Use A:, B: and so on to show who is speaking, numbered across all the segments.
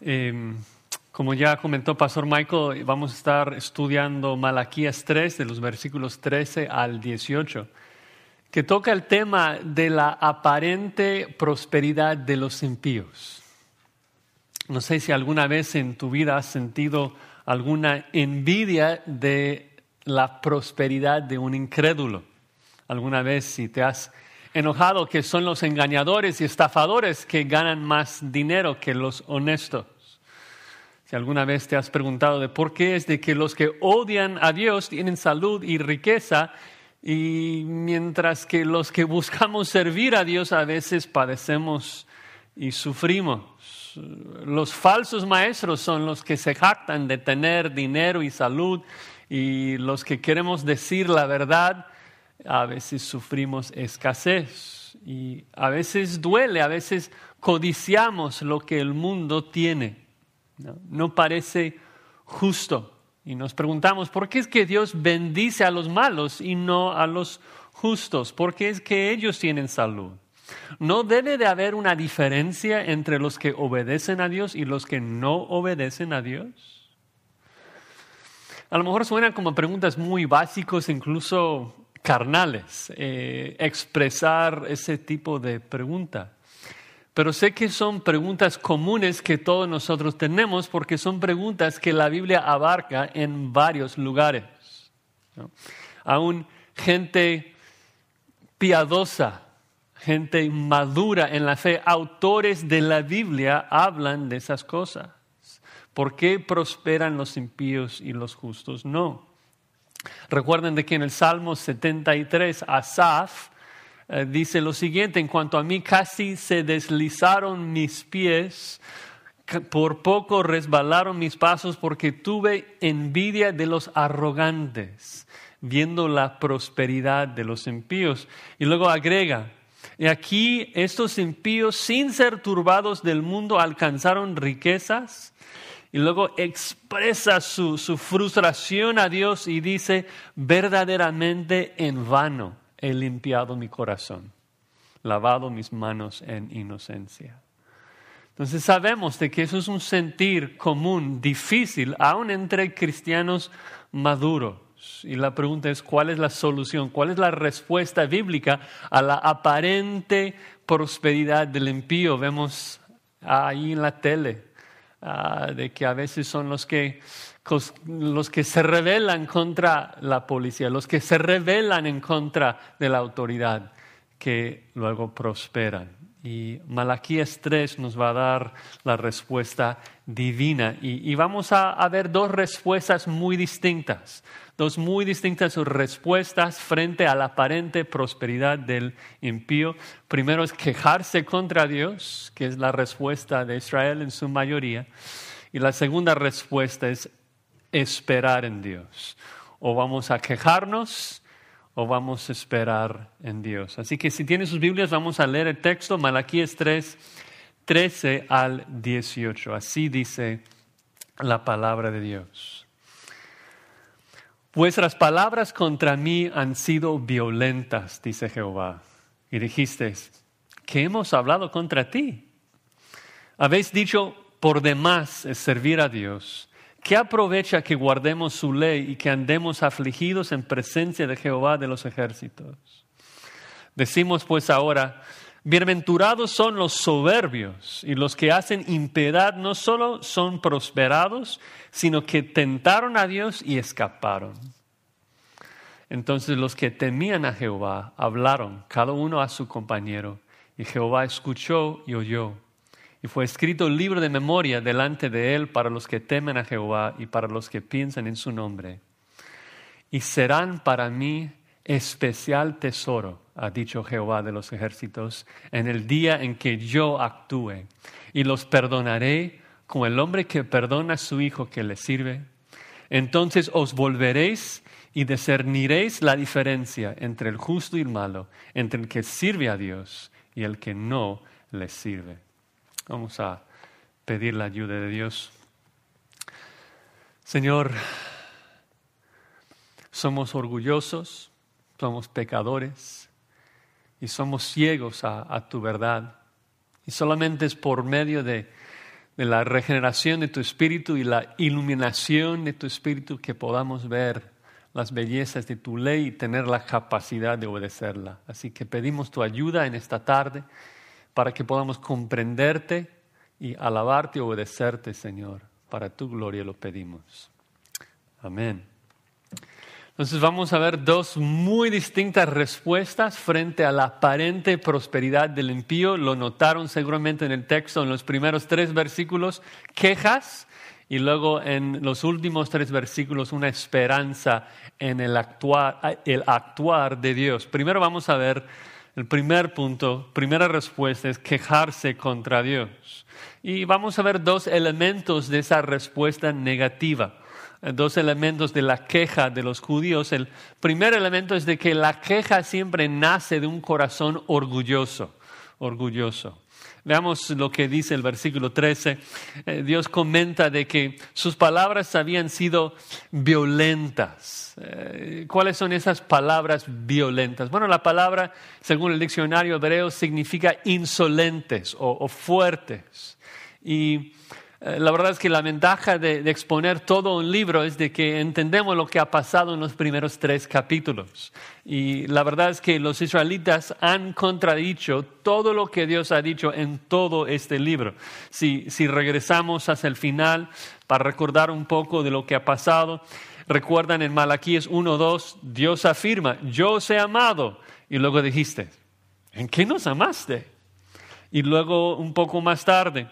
A: Em, como ya comentó Pastor Michael, vamos a estar estudiando Malaquías 3, de los versículos 13 al 18, que toca el tema de la aparente prosperidad de los impíos. No sé si alguna vez en tu vida has sentido alguna envidia de la prosperidad de un incrédulo. Alguna vez si te has enojado que son los engañadores y estafadores que ganan más dinero que los honestos. Si alguna vez te has preguntado de por qué es de que los que odian a Dios tienen salud y riqueza y mientras que los que buscamos servir a Dios a veces padecemos y sufrimos. Los falsos maestros son los que se jactan de tener dinero y salud y los que queremos decir la verdad a veces sufrimos escasez y a veces duele, a veces codiciamos lo que el mundo tiene. No, parece justo. Y nos preguntamos, ¿por qué es que Dios bendice a los malos y no a los justos? ¿Por qué es que ellos tienen salud? ¿No debe de haber una diferencia entre los que obedecen a Dios y los que no obedecen a Dios? A lo mejor suenan como preguntas muy básicas, incluso carnales, eh, expresar ese tipo de pregunta. Pero sé que son preguntas comunes que todos nosotros tenemos porque son preguntas que la Biblia abarca en varios lugares. Aún gente piadosa, gente madura en la fe, autores de la Biblia hablan de esas cosas. ¿Por qué prosperan los impíos y los justos? No. Recuerden de que en el Salmo 73, Asaf eh, dice lo siguiente, en cuanto a mí casi se deslizaron mis pies, por poco resbalaron mis pasos porque tuve envidia de los arrogantes, viendo la prosperidad de los impíos. Y luego agrega, y aquí estos impíos, sin ser turbados del mundo, alcanzaron riquezas y luego expresa su, frustración a Dios y dice, verdaderamente en vano he limpiado mi corazón, lavado mis manos en inocencia. Entonces sabemos de que eso es un sentir común, difícil, aún entre cristianos maduros. Y la pregunta es, ¿cuál es la solución? ¿Cuál es la respuesta bíblica a la aparente prosperidad del impío? Vemos ahí en la tele Ah, de que a veces son los que, los que se rebelan contra la policía, los que se rebelan en contra de la autoridad, que luego prosperan. Y Malaquías 3 nos va a dar la respuesta divina. Y, vamos a, a, ver dos respuestas muy distintas, dos muy distintas respuestas frente a la aparente prosperidad del impío. Primero es quejarse contra Dios, que es la respuesta de Israel en su mayoría. Y la segunda respuesta es esperar en Dios. O vamos a quejarnos o vamos a esperar en Dios. Así que si tienen sus Biblias, vamos a leer el texto, Malaquías 3, 13 al 18. Así dice la palabra de Dios. Vuestras palabras contra mí han sido violentas, dice Jehová. Y dijiste, ¿qué hemos hablado contra ti? Habéis dicho, por demás es servir a Dios ¿Qué aprovecha que guardemos su ley y que andemos afligidos en presencia de Jehová de los ejércitos? Decimos pues ahora, bienaventurados son los soberbios y los que hacen impiedad no solo son prosperados, sino que tentaron a Dios y escaparon. Entonces los que temían a Jehová hablaron cada uno a su compañero y Jehová escuchó y oyó y fue escrito el libro de memoria delante de él para los que temen a Jehová y para los que piensan en su nombre. Y serán para mí especial tesoro, ha dicho Jehová de los ejércitos, en el día en que yo actúe. Y los perdonaré como el hombre que perdona a su hijo que le sirve. Entonces os volveréis y discerniréis la diferencia entre el justo y el malo, entre el que sirve a Dios y el que no le sirve. Vamos a pedir la ayuda de Dios. Señor, somos orgullosos, somos pecadores y somos ciegos a, tu verdad. Y solamente es por medio de, de la regeneración de tu espíritu y la iluminación de tu espíritu, que podamos ver las bellezas de tu ley y tener la capacidad de obedecerla. Así que pedimos tu ayuda en esta tarde para que podamos comprenderte y alabarte y obedecerte, Señor. Para tu gloria lo pedimos. Amén. Entonces vamos a ver dos muy distintas respuestas frente a la aparente prosperidad del impío. Lo notaron seguramente en el texto en los primeros tres versículos, quejas, y luego en los últimos tres versículos una esperanza en el actuar, el actuar de Dios. Primero vamos a ver el primer punto, primera respuesta es quejarse contra Dios. Y vamos a ver dos elementos de esa respuesta negativa dos elementos de la queja de los judíos. El primer elemento es de que la queja siempre nace de un corazón orgulloso, orgulloso. Veamos lo que dice el versículo 13. Eh, Dios comenta de que sus palabras habían sido violentas. Eh, ¿Cuáles son esas palabras violentas? Bueno, la palabra, según el diccionario hebreo, significa insolentes o, o fuertes. Y eh, la verdad es que la ventaja de, exponer todo un libro es de que entendemos lo que ha pasado en los primeros tres capítulos. Y la verdad es que los israelitas han contradicho todo lo que Dios ha dicho en todo este libro. Si, si regresamos hacia el final para recordar un poco de lo que ha pasado, recuerdan en Malaquíes 1.2, Dios afirma, yo os he amado. Y luego dijiste, ¿en qué nos amaste? Y luego un poco más tarde,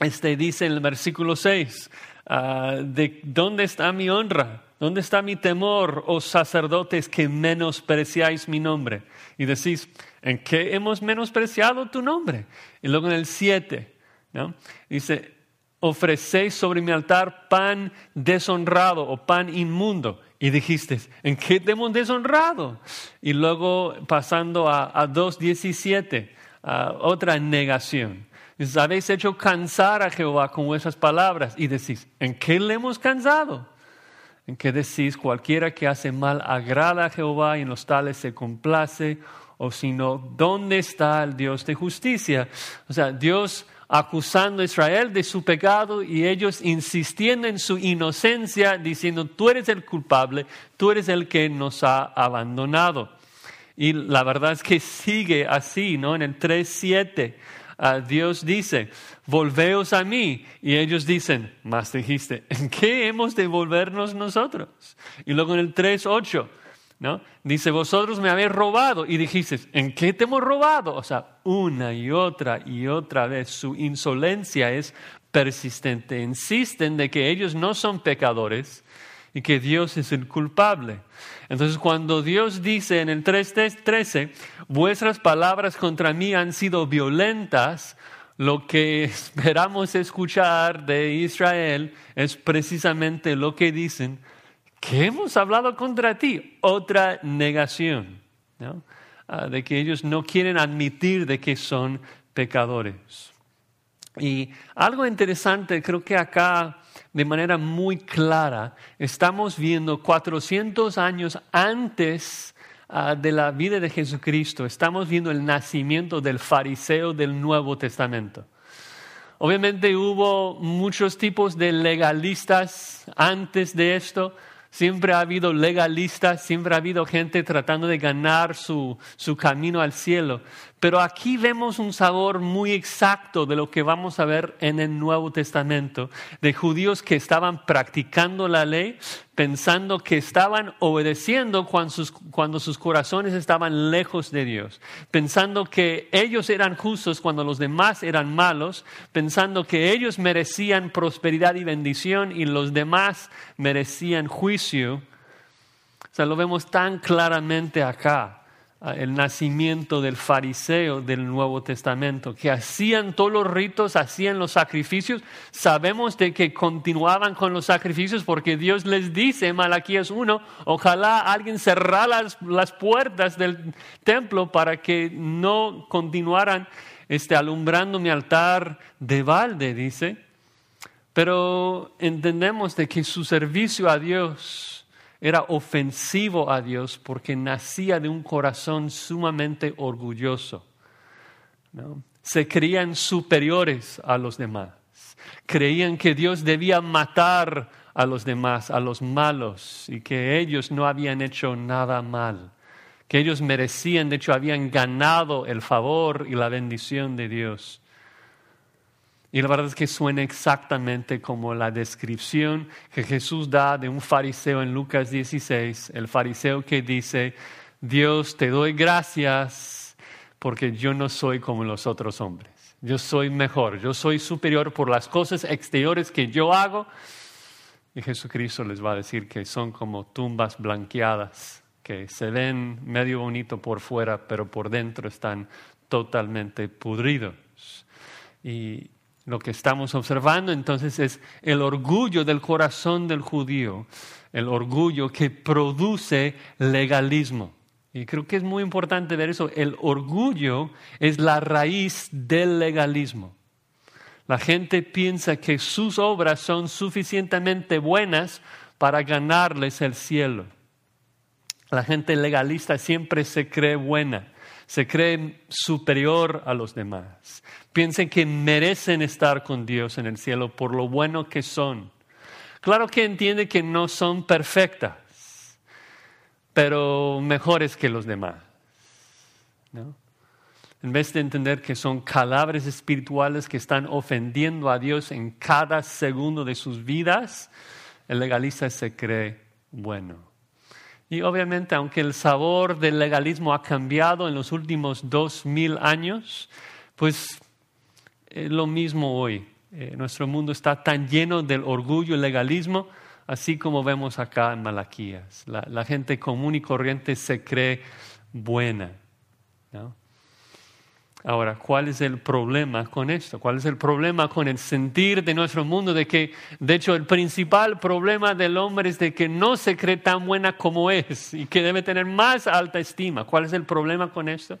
A: este dice en el versículo 6, ah, de dónde está mi honra, dónde está mi temor, oh sacerdotes que menospreciáis mi nombre. Y decís, ¿en qué hemos menospreciado tu nombre? Y luego en el 7, ¿no? dice, ofrecéis sobre mi altar pan deshonrado o pan inmundo. Y dijiste, ¿en qué te hemos deshonrado? Y luego pasando a, a 2.17, otra negación habéis hecho cansar a Jehová con vuestras palabras y decís, ¿en qué le hemos cansado? En qué decís, cualquiera que hace mal agrada a Jehová y en los tales se complace, o si no, ¿dónde está el Dios de justicia? O sea, Dios acusando a Israel de su pecado y ellos insistiendo en su inocencia, diciendo, tú eres el culpable, tú eres el que nos ha abandonado. Y la verdad es que sigue así, ¿no? En el 3.7 Dios dice, volveos a mí. Y ellos dicen, más dijiste, ¿en qué hemos de volvernos nosotros? Y luego en el 3.8, ¿no? Dice, vosotros me habéis robado. Y dijiste, ¿en qué te hemos robado? O sea, una y otra y otra vez su insolencia es persistente. Insisten de que ellos no son pecadores y que Dios es el culpable. Entonces cuando Dios dice en el 3.13, vuestras palabras contra mí han sido violentas, lo que esperamos escuchar de Israel es precisamente lo que dicen, que hemos hablado contra ti, otra negación, ah, de que ellos no quieren admitir de que son pecadores. Y algo interesante, creo que acá de manera muy clara, estamos viendo 400 años antes ah, de la vida de Jesucristo, estamos viendo el nacimiento del fariseo del Nuevo Testamento. Obviamente hubo muchos tipos de legalistas antes de esto, Siempre ha habido legalistas, siempre ha habido gente tratando de ganar su, su, camino al cielo. Pero aquí vemos un sabor muy exacto de lo que vamos a ver en el Nuevo Testamento, de judíos que estaban practicando la ley, pensando que estaban obedeciendo cuando sus, cuando sus corazones estaban lejos de Dios, pensando que ellos eran justos cuando los demás eran malos, pensando que ellos merecían prosperidad y bendición y los demás merecían juicio. O sea, lo vemos tan claramente acá el nacimiento del fariseo del Nuevo Testamento, que hacían todos los ritos, hacían los sacrificios. Sabemos de que continuaban con los sacrificios porque Dios les dice Malaquías 1, ojalá alguien cerrara las, las, puertas del templo para que no continuaran este, alumbrando mi altar de balde, dice. Pero entendemos de que su servicio a Dios era ofensivo a Dios porque nacía de un corazón sumamente orgulloso. Se creían superiores a los demás. Creían que Dios debía matar a los demás, a los malos, y que ellos no habían hecho nada mal, que ellos merecían, de hecho habían ganado el favor y la bendición de Dios. Y la verdad es que suena exactamente como la descripción que Jesús da de un fariseo en Lucas 16, el fariseo que dice, Dios, te doy gracias porque yo no soy como los otros hombres. Yo soy mejor, yo soy superior por las cosas exteriores que yo hago. Y Jesucristo les va a decir que son como tumbas blanqueadas, que se ven medio bonito por fuera, pero por dentro están totalmente pudridos. Y, lo que estamos observando entonces es el orgullo del corazón del judío, el orgullo que produce legalismo. Y creo que es muy importante ver eso. El orgullo es la raíz del legalismo. La gente piensa que sus obras son suficientemente buenas para ganarles el cielo. La gente legalista siempre se cree buena, se cree superior a los demás piensen que merecen estar con Dios en el cielo por lo bueno que son. Claro que entiende que no son perfectas, pero mejores que los demás. En vez de entender que son cadáveres espirituales que están ofendiendo a Dios en cada segundo de sus vidas, el legalista se cree bueno. Y obviamente, aunque el sabor del legalismo ha cambiado en los últimos dos mil años, pues es lo mismo hoy. Eh, nuestro mundo está tan lleno del orgullo y legalismo, así como vemos acá en Malaquías. La, gente común y corriente se cree buena. Ahora, ¿cuál es el problema con esto? ¿Cuál es el problema con el sentir de nuestro mundo de que, de hecho, el principal problema del hombre es de que no se cree tan buena como es y que debe tener más alta estima? ¿Cuál es el problema con esto?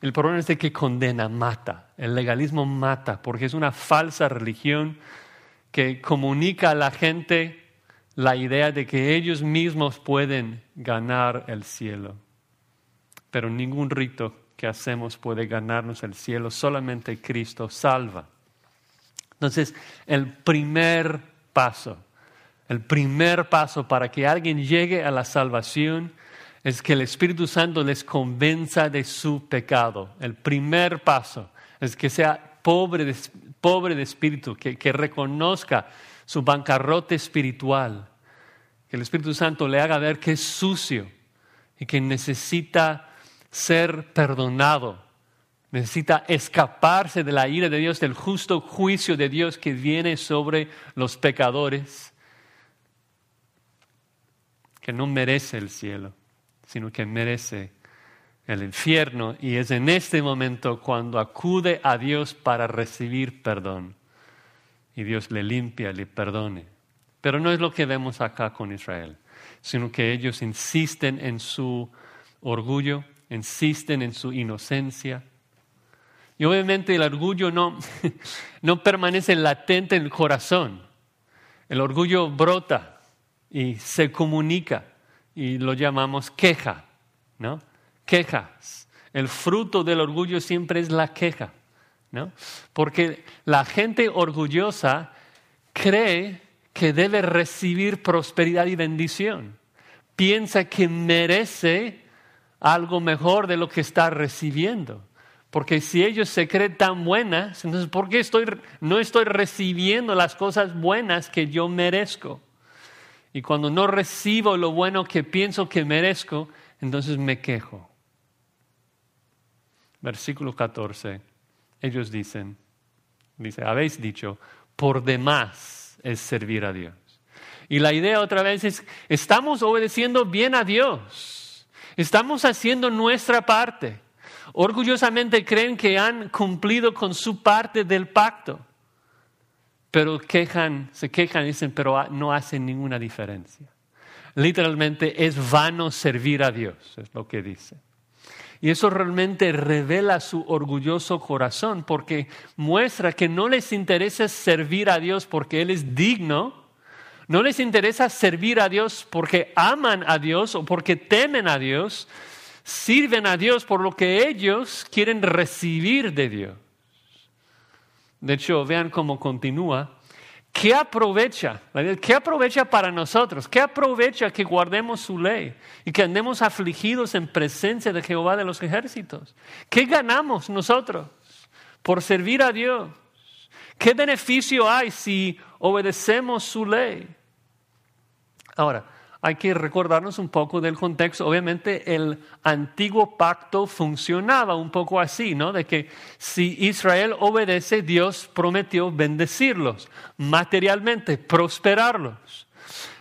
A: El problema es de que condena, mata. El legalismo mata porque es una falsa religión que comunica a la gente la idea de que ellos mismos pueden ganar el cielo. Pero ningún rito que hacemos puede ganarnos el cielo, solamente Cristo salva. Entonces, el primer paso, el primer paso para que alguien llegue a la salvación es que el Espíritu Santo les convenza de su pecado. El primer paso es que sea pobre de, pobre de espíritu, que, que reconozca su bancarrota espiritual, que el Espíritu Santo le haga ver que es sucio y que necesita ser perdonado, necesita escaparse de la ira de Dios, del justo juicio de Dios que viene sobre los pecadores, que no merece el cielo sino que merece el infierno y es en este momento cuando acude a Dios para recibir perdón. Y Dios le limpia, le perdone. Pero no es lo que vemos acá con Israel, sino que ellos insisten en su orgullo, insisten en su inocencia. Y obviamente el orgullo no, no permanece latente en el corazón. El orgullo brota y se comunica y lo llamamos queja, ¿no? Quejas. El fruto del orgullo siempre es la queja, ¿no? Porque la gente orgullosa cree que debe recibir prosperidad y bendición. Piensa que merece algo mejor de lo que está recibiendo. Porque si ellos se creen tan buenas, entonces ¿por qué estoy, no estoy recibiendo las cosas buenas que yo merezco? Y cuando no recibo lo bueno que pienso que merezco, entonces me quejo. Versículo 14. Ellos dicen, dice, habéis dicho, por demás es servir a Dios. Y la idea otra vez es, estamos obedeciendo bien a Dios. Estamos haciendo nuestra parte. Orgullosamente creen que han cumplido con su parte del pacto pero quejan, se quejan y dicen, pero no hacen ninguna diferencia. Literalmente es vano servir a Dios, es lo que dice. Y eso realmente revela su orgulloso corazón porque muestra que no les interesa servir a Dios porque Él es digno, no les interesa servir a Dios porque aman a Dios o porque temen a Dios, sirven a Dios por lo que ellos quieren recibir de Dios. De hecho, vean cómo continúa. ¿Qué aprovecha? ¿Qué aprovecha para nosotros? ¿Qué aprovecha que guardemos su ley y que andemos afligidos en presencia de Jehová de los ejércitos? ¿Qué ganamos nosotros por servir a Dios? ¿Qué beneficio hay si obedecemos su ley? Ahora, hay que recordarnos un poco del contexto. Obviamente el antiguo pacto funcionaba un poco así, ¿no? De que si Israel obedece, Dios prometió bendecirlos materialmente, prosperarlos.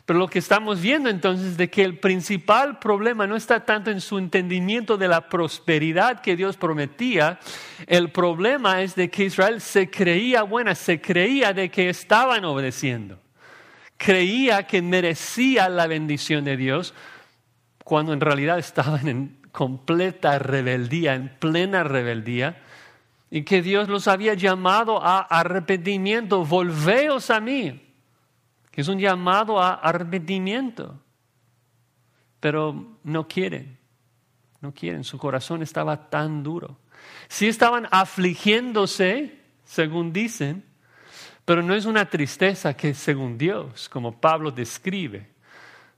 A: Pero lo que estamos viendo entonces es de que el principal problema no está tanto en su entendimiento de la prosperidad que Dios prometía, el problema es de que Israel se creía buena, se creía de que estaban obedeciendo creía que merecía la bendición de Dios cuando en realidad estaban en completa rebeldía, en plena rebeldía, y que Dios los había llamado a arrepentimiento, volveos a mí, que es un llamado a arrepentimiento, pero no quieren, no quieren, su corazón estaba tan duro. Si estaban afligiéndose, según dicen, pero no es una tristeza que según Dios, como Pablo describe,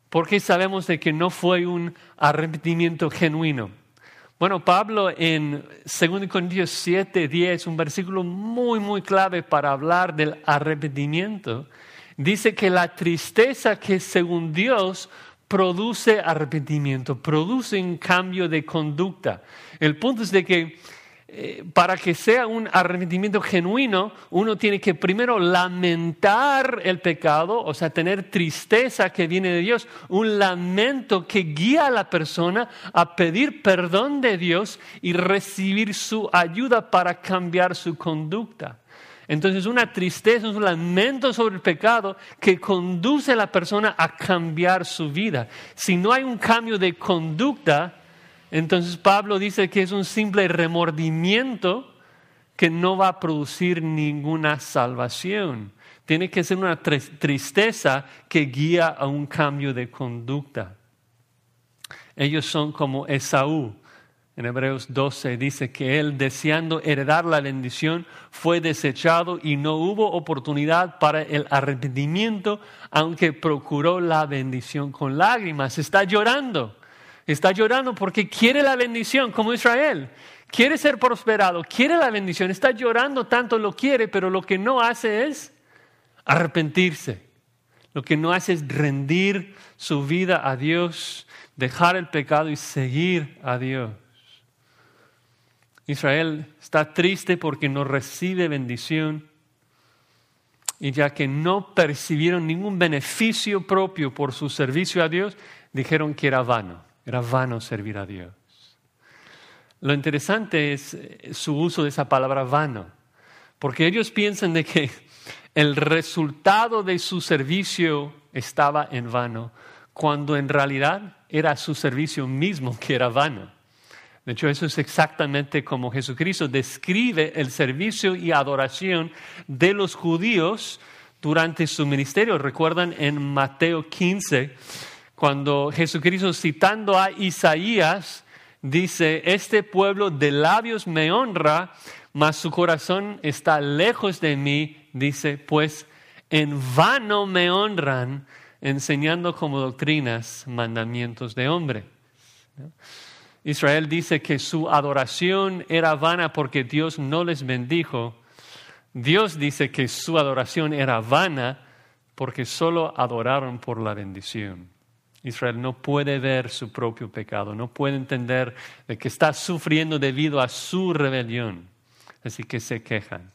A: porque sabemos de que no fue un arrepentimiento genuino. Bueno, Pablo en 2 Corintios 7, 10, un versículo muy, muy clave para hablar del arrepentimiento, dice que la tristeza que según Dios produce arrepentimiento, produce un cambio de conducta. El punto es de que eh, para que sea un arrepentimiento genuino, uno tiene que primero lamentar el pecado, o sea, tener tristeza que viene de Dios, un lamento que guía a la persona a pedir perdón de Dios y recibir su ayuda para cambiar su conducta. Entonces una tristeza, un lamento sobre el pecado que conduce a la persona a cambiar su vida. Si no hay un cambio de conducta, entonces Pablo dice que es un simple remordimiento que no va a producir ninguna salvación. Tiene que ser una tristeza que guía a un cambio de conducta. Ellos son como Esaú. En Hebreos 12 dice que él, deseando heredar la bendición, fue desechado y no hubo oportunidad para el arrepentimiento, aunque procuró la bendición con lágrimas. Está llorando Está llorando porque quiere la bendición como Israel. Quiere ser prosperado, quiere la bendición. Está llorando tanto, lo quiere, pero lo que no hace es arrepentirse. Lo que no hace es rendir su vida a Dios, dejar el pecado y seguir a Dios. Israel está triste porque no recibe bendición y ya que no percibieron ningún beneficio propio por su servicio a Dios, dijeron que era vano. Era vano servir a Dios. Lo interesante es eh, su uso de esa palabra vano, porque ellos piensan de que el resultado de su servicio estaba en vano, cuando en realidad era su servicio mismo que era vano. De hecho, eso es exactamente como Jesucristo describe el servicio y adoración de los judíos durante su ministerio. Recuerdan en Mateo 15, cuando Jesucristo citando a Isaías dice, este pueblo de labios me honra, mas su corazón está lejos de mí, dice, pues en vano me honran enseñando como doctrinas mandamientos de hombre. Israel dice que su adoración era vana porque Dios no les bendijo. Dios dice que su adoración era vana porque solo adoraron por la bendición. Israel no puede ver su propio pecado, no puede entender de que está sufriendo debido a su rebelión. Así que se quejan.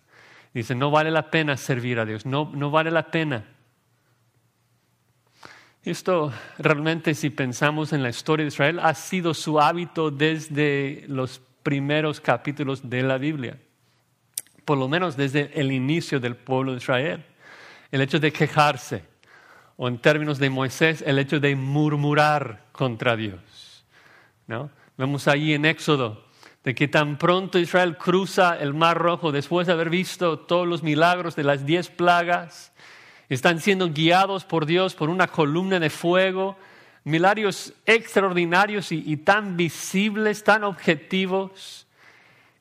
A: Dicen, no vale la pena servir a Dios, no, no vale la pena. Esto realmente, si pensamos en la historia de Israel, ha sido su hábito desde los primeros capítulos de la Biblia, por lo menos desde el inicio del pueblo de Israel. El hecho de quejarse, o en términos de Moisés, el hecho de murmurar contra Dios. ¿no? Vemos ahí en Éxodo de que tan pronto Israel cruza el Mar Rojo después de haber visto todos los milagros de las diez plagas, están siendo guiados por Dios por una columna de fuego, milagros extraordinarios y, y tan visibles, tan objetivos,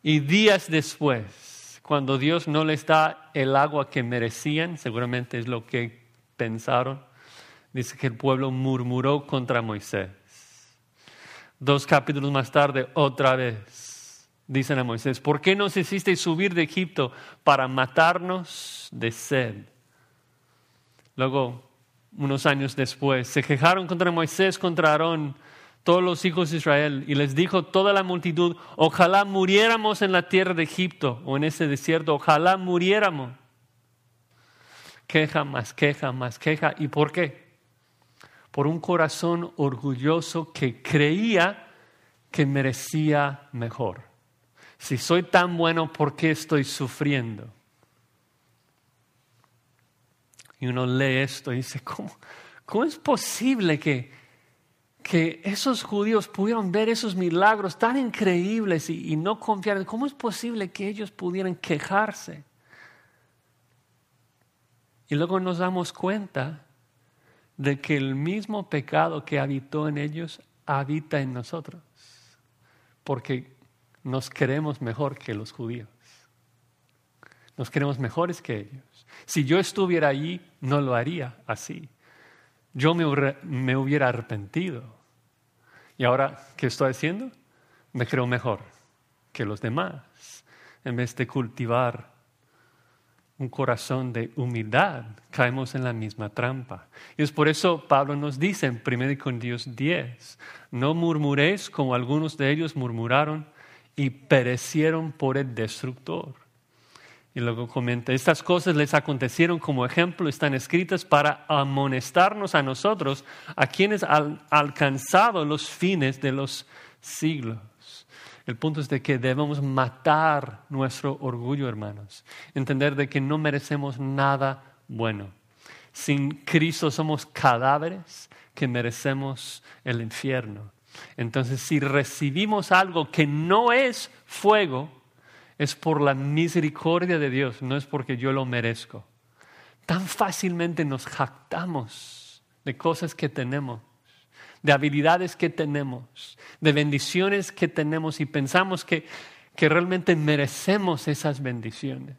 A: y días después, cuando Dios no les da el agua que merecían, seguramente es lo que pensaron, dice que el pueblo murmuró contra Moisés. Dos capítulos más tarde, otra vez, dicen a Moisés, ¿por qué nos hiciste subir de Egipto para matarnos de sed? Luego, unos años después, se quejaron contra Moisés, contra Aarón, todos los hijos de Israel, y les dijo toda la multitud, ojalá muriéramos en la tierra de Egipto o en ese desierto, ojalá muriéramos. Queja más queja más queja. ¿Y por qué? Por un corazón orgulloso que creía que merecía mejor. Si soy tan bueno, ¿por qué estoy sufriendo? Y uno lee esto y dice, ¿cómo, cómo es posible que, que esos judíos pudieron ver esos milagros tan increíbles y, y no confiar? ¿Cómo es posible que ellos pudieran quejarse? Y luego nos damos cuenta de que el mismo pecado que habitó en ellos habita en nosotros, porque nos queremos mejor que los judíos, nos queremos mejores que ellos. Si yo estuviera allí, no lo haría así. Yo me, hubiera arrepentido. Y ahora, ¿qué estoy haciendo? Me creo mejor que los demás, en vez de cultivar un corazón de humildad, caemos en la misma trampa. Y es por eso Pablo nos dice en 1 Corintios 10, no murmuréis como algunos de ellos murmuraron y perecieron por el destructor. Y luego comenta, estas cosas les acontecieron como ejemplo, están escritas para amonestarnos a nosotros, a quienes han alcanzado los fines de los siglos. El punto es de que debemos matar nuestro orgullo, hermanos. Entender de que no merecemos nada bueno. Sin Cristo somos cadáveres que merecemos el infierno. Entonces, si recibimos algo que no es fuego, es por la misericordia de Dios, no es porque yo lo merezco. Tan fácilmente nos jactamos de cosas que tenemos de habilidades que tenemos, de bendiciones que tenemos y pensamos que, que realmente merecemos esas bendiciones.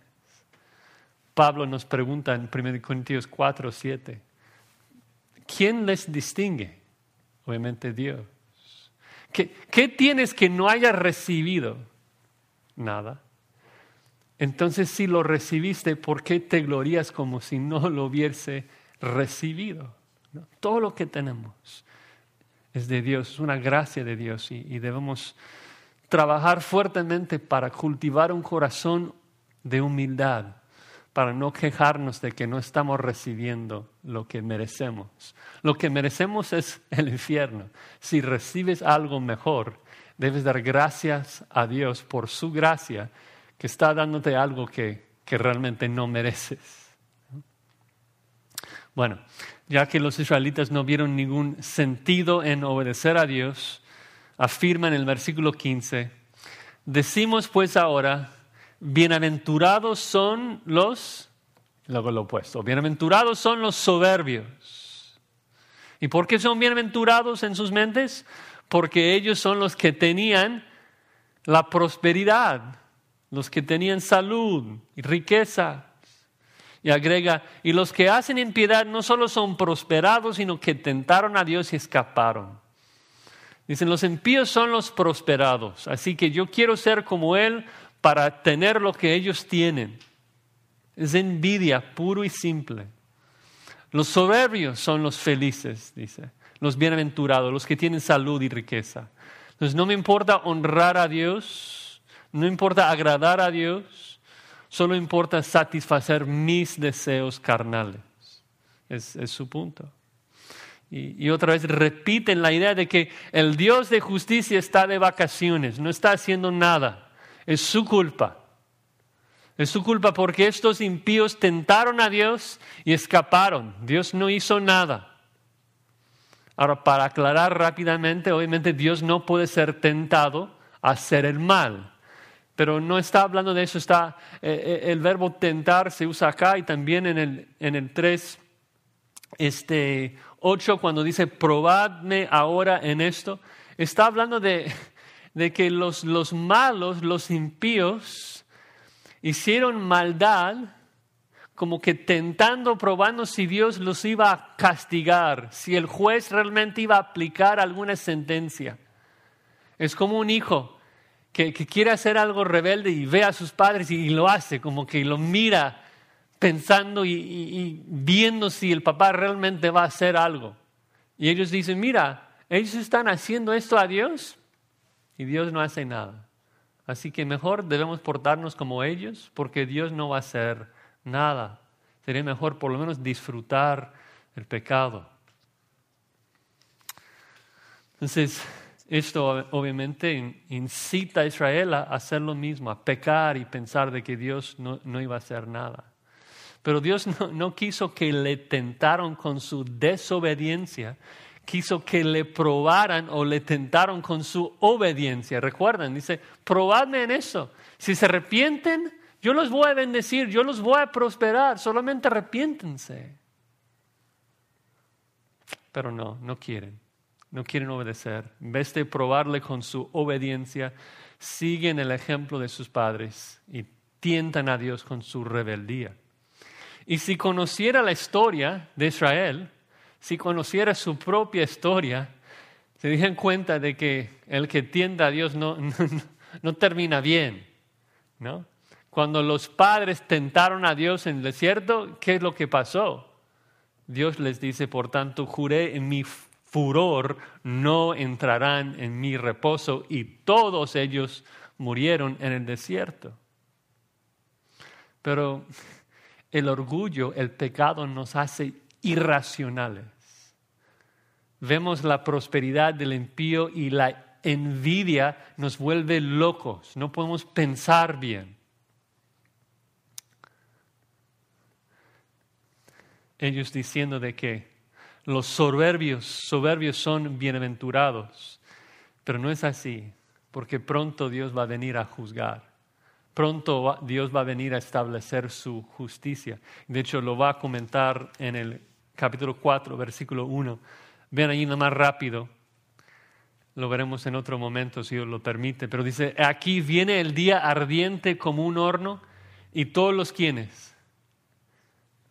A: Pablo nos pregunta en 1 Corintios 4, 7, ¿quién les distingue? Obviamente Dios. ¿Qué, ¿Qué tienes que no hayas recibido? Nada. Entonces, si lo recibiste, ¿por qué te glorías como si no lo hubiese recibido? Todo lo que tenemos es de Dios, es una gracia de Dios y, debemos trabajar fuertemente para cultivar un corazón de humildad, para no quejarnos de que no estamos recibiendo lo que merecemos. Lo que merecemos es el infierno. Si recibes algo mejor, debes dar gracias a Dios por su gracia que está dándote algo que, que realmente no mereces. Bueno, ya que los israelitas no vieron ningún sentido en obedecer a Dios, afirma en el versículo 15, decimos pues ahora, bienaventurados son los, luego lo opuesto, bienaventurados son los soberbios. ¿Y por qué son bienaventurados en sus mentes? Porque ellos son los que tenían la prosperidad, los que tenían salud y riqueza. Y agrega, y los que hacen impiedad no solo son prosperados, sino que tentaron a Dios y escaparon. Dicen, los impíos son los prosperados, así que yo quiero ser como Él para tener lo que ellos tienen. Es envidia puro y simple. Los soberbios son los felices, dice, los bienaventurados, los que tienen salud y riqueza. Entonces no me importa honrar a Dios, no importa agradar a Dios, Solo importa satisfacer mis deseos carnales. Es, su punto. Y, otra vez repiten la idea de que el Dios de justicia está de vacaciones, no está haciendo nada. Es su culpa. Es su culpa porque estos impíos tentaron a Dios y escaparon. Dios no hizo nada. Ahora, para aclarar rápidamente, obviamente Dios no puede ser tentado a hacer el mal. Pero no está hablando de eso, está eh, eh, el verbo tentar se usa acá y también en el, en el 3, este, 8, cuando dice probadme ahora en esto, está hablando de, de que los, los malos, los impíos, hicieron maldad como que tentando, probando si Dios los iba a castigar, si el juez realmente iba a aplicar alguna sentencia. Es como un hijo que, quiere hacer algo rebelde y ve a sus padres y, lo hace, como que lo mira pensando y, viendo si el papá realmente va a hacer algo. Y ellos dicen, mira, ellos están haciendo esto a Dios y Dios no hace nada. Así que mejor debemos portarnos como ellos porque Dios no va a hacer nada. Sería mejor por lo menos disfrutar el pecado. Entonces, esto obviamente incita a Israel a hacer lo mismo, a pecar y pensar de que Dios no, iba a hacer nada. Pero Dios no, quiso que le tentaron con su desobediencia, quiso que le probaran o le tentaron con su obediencia. Recuerden, dice, probadme en eso. Si se arrepienten, yo los voy a bendecir, yo los voy a prosperar, solamente arrepiéntense. Pero no, no quieren no quieren obedecer. En vez de probarle con su obediencia, siguen el ejemplo de sus padres y tientan a Dios con su rebeldía. Y si conociera la historia de Israel, si conociera su propia historia, se diesen cuenta de que el que tienda a Dios no, no, termina bien. ¿no? Cuando los padres tentaron a Dios en el desierto, ¿qué es lo que pasó? Dios les dice, por tanto, juré en mi furor no entrarán en mi reposo y todos ellos murieron en el desierto. Pero el orgullo, el pecado nos hace irracionales. Vemos la prosperidad del impío y la envidia nos vuelve locos, no podemos pensar bien. Ellos diciendo de que los soberbios, soberbios son bienaventurados. Pero no es así, porque pronto Dios va a venir a juzgar. Pronto Dios va a venir a establecer su justicia. De hecho, lo va a comentar en el capítulo 4, versículo 1. Ven ahí nada más rápido. Lo veremos en otro momento, si Dios lo permite. Pero dice, aquí viene el día ardiente como un horno y todos los quienes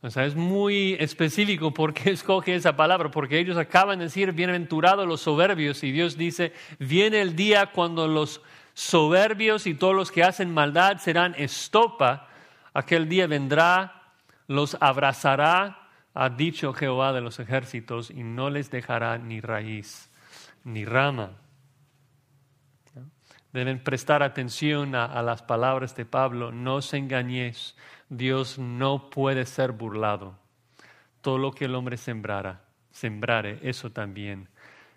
A: o sea, es muy específico por qué escoge esa palabra, porque ellos acaban de decir, bienaventurados los soberbios, y Dios dice, viene el día cuando los soberbios y todos los que hacen maldad serán estopa, aquel día vendrá, los abrazará, ha dicho Jehová de los ejércitos, y no les dejará ni raíz ni rama. Deben prestar atención a, a las palabras de Pablo, no os engañéis Dios no puede ser burlado. Todo lo que el hombre sembrara, sembrare, eso también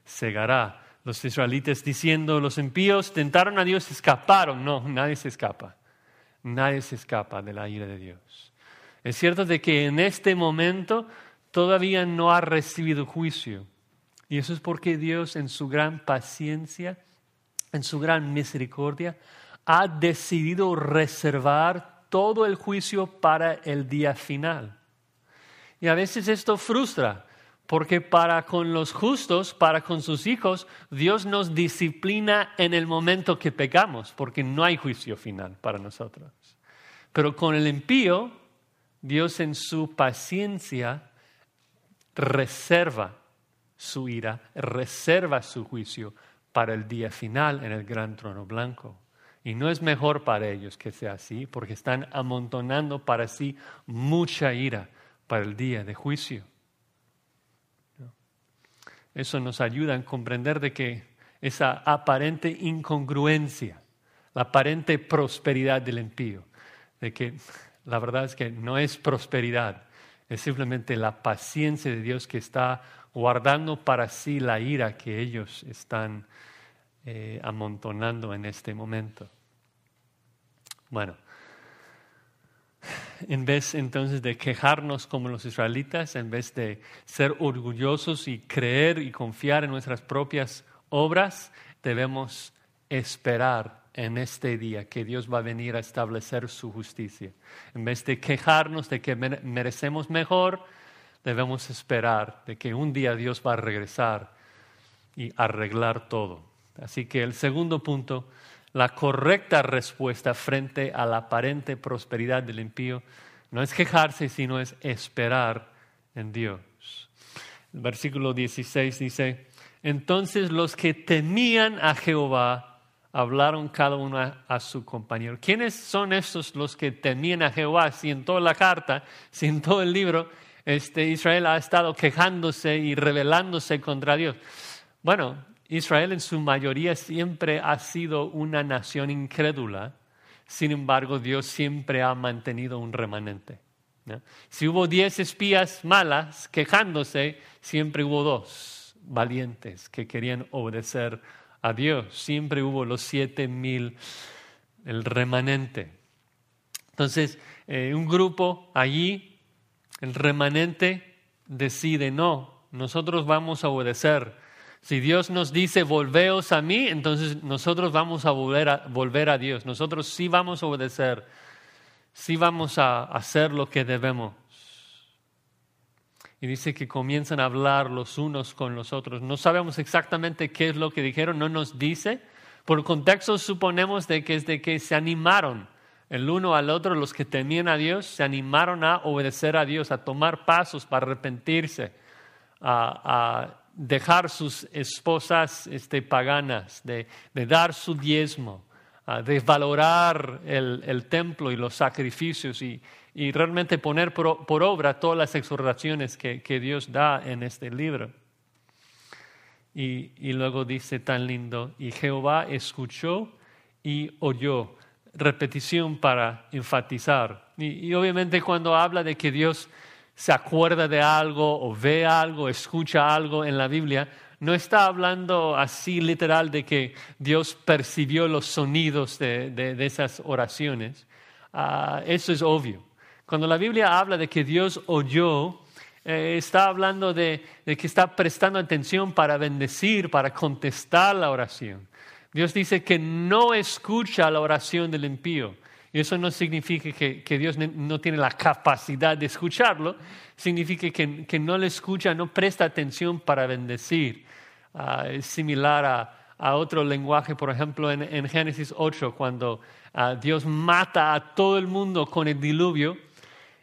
A: segará. Los israelitas diciendo, los impíos tentaron a Dios, escaparon. No, nadie se escapa. Nadie se escapa de la ira de Dios. Es cierto de que en este momento todavía no ha recibido juicio. Y eso es porque Dios en su gran paciencia, en su gran misericordia, ha decidido reservar todo el juicio para el día final. Y a veces esto frustra, porque para con los justos, para con sus hijos, Dios nos disciplina en el momento que pecamos, porque no hay juicio final para nosotros. Pero con el impío, Dios en su paciencia reserva su ira, reserva su juicio para el día final en el gran trono blanco. Y no es mejor para ellos que sea así, porque están amontonando para sí mucha ira para el día de juicio. Eso nos ayuda a comprender de que esa aparente incongruencia, la aparente prosperidad del impío, de que la verdad es que no es prosperidad, es simplemente la paciencia de Dios que está guardando para sí la ira que ellos están eh, amontonando en este momento. Bueno, en vez entonces de quejarnos como los israelitas, en vez de ser orgullosos y creer y confiar en nuestras propias obras, debemos esperar en este día que Dios va a venir a establecer su justicia. En vez de quejarnos de que merecemos mejor, debemos esperar de que un día Dios va a regresar y arreglar todo. Así que el segundo punto, la correcta respuesta frente a la aparente prosperidad del impío no es quejarse, sino es esperar en Dios. El versículo 16 dice, entonces los que temían a Jehová hablaron cada uno a, su compañero. ¿Quiénes son estos los que temían a Jehová? Si en toda la carta, si en todo el libro, este, Israel ha estado quejándose y rebelándose contra Dios. Bueno, Israel en su mayoría siempre ha sido una nación incrédula, sin embargo Dios siempre ha mantenido un remanente. Si hubo diez espías malas quejándose, siempre hubo dos valientes que querían obedecer a Dios. Siempre hubo los siete mil, el remanente. Entonces, eh, un grupo allí, el remanente decide, no, nosotros vamos a obedecer. Si Dios nos dice, volveos a mí, entonces nosotros vamos a volver a, volver a Dios. Nosotros sí vamos a obedecer, sí vamos a hacer lo que debemos. Y dice que comienzan a hablar los unos con los otros. No sabemos exactamente qué es lo que dijeron, no nos dice. Por contexto suponemos de que es de que se animaron el uno al otro, los que temían a Dios, se animaron a obedecer a Dios, a tomar pasos para arrepentirse, a, dejar sus esposas este, paganas, de, dar su diezmo, de valorar el templo y los sacrificios y, y realmente poner por, obra todas las exhortaciones que, Dios da en este libro. Y, y, luego dice tan lindo, y Jehová escuchó y oyó. Repetición para enfatizar. Y, y, obviamente cuando habla de que Dios se acuerda de algo o ve algo, escucha algo en la Biblia, no está hablando así literal de que Dios percibió los sonidos de, de, esas oraciones. Ah, eso es obvio. Cuando la Biblia habla de que Dios oyó, eh, está hablando de, que está prestando atención para bendecir, para contestar la oración. Dios dice que no escucha la oración del impío. Y eso no significa que, Dios no tiene la capacidad de escucharlo, significa que, no le escucha, no presta atención para bendecir. Ah, es similar a, otro lenguaje, por ejemplo, en, Génesis 8, cuando ah, Dios mata a todo el mundo con el diluvio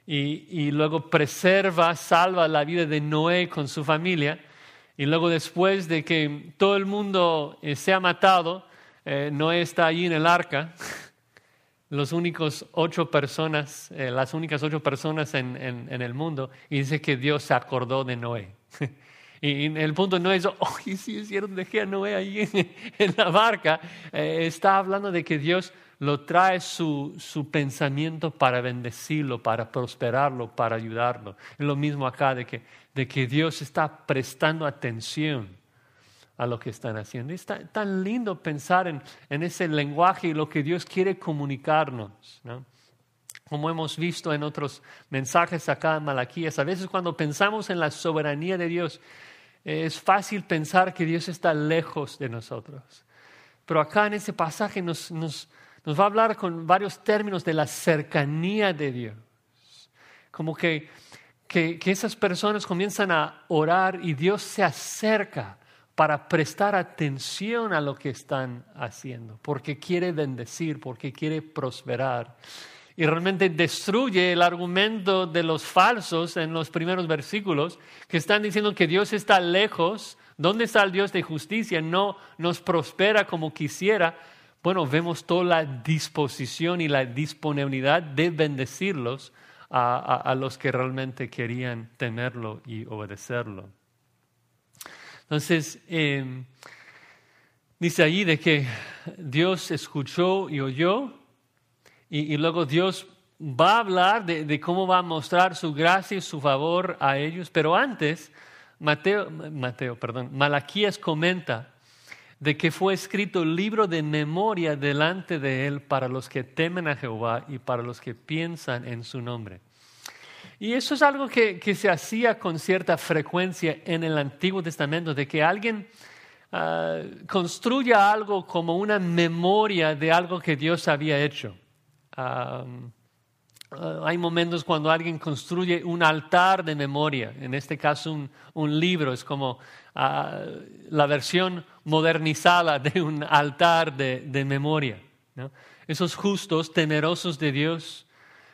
A: y, luego preserva, salva la vida de Noé con su familia. Y luego después de que todo el mundo eh, matado, eh, Noé está allí en el arca, los únicos ocho personas, eh, las únicas ocho personas en, el mundo, y dice que Dios se acordó de Noé. y, el punto no es, oh, sí es cierto, dejé a Noé allí en, la barca. está hablando de que Dios lo trae su, pensamiento para bendecirlo, para prosperarlo, para ayudarlo. Es lo mismo acá de que, de que Dios está prestando atención a lo que están haciendo. Es tan, lindo pensar en, ese lenguaje y lo que Dios quiere comunicarnos. Como hemos visto en otros mensajes acá en Malaquías, a veces cuando pensamos en la soberanía de Dios, es fácil pensar que Dios está lejos de nosotros. Pero acá en ese pasaje nos, nos, nos va a hablar con varios términos de la cercanía de Dios. Como que, que, esas personas comienzan a orar y Dios se acerca para prestar atención a lo que están haciendo, porque quiere bendecir, porque quiere prosperar. Y realmente destruye el argumento de los falsos en los primeros versículos, que están diciendo que Dios está lejos. ¿Dónde está el Dios de justicia? No nos prospera como quisiera bueno, vemos toda la disposición y la disponibilidad de bendecirlos a, los que realmente querían tenerlo y obedecerlo. Entonces, em, dice allí de que Dios escuchó y oyó, y, luego Dios va a hablar de, cómo va a mostrar su gracia y su favor a ellos, pero antes, Mateo, Mateo, perdón, Malaquías comenta de que fue escrito libro de memoria delante de él para los que temen a Jehová y para los que piensan en su nombre. Y eso es algo que, se hacía con cierta frecuencia en el Antiguo Testamento, de que alguien ah, construya algo como una memoria de algo que Dios había hecho. Uh, hay momentos cuando alguien construye un altar de memoria, en este caso un, un libro, es como uh, la versión modernizada de un altar de, de memoria. Esos justos, temerosos de Dios,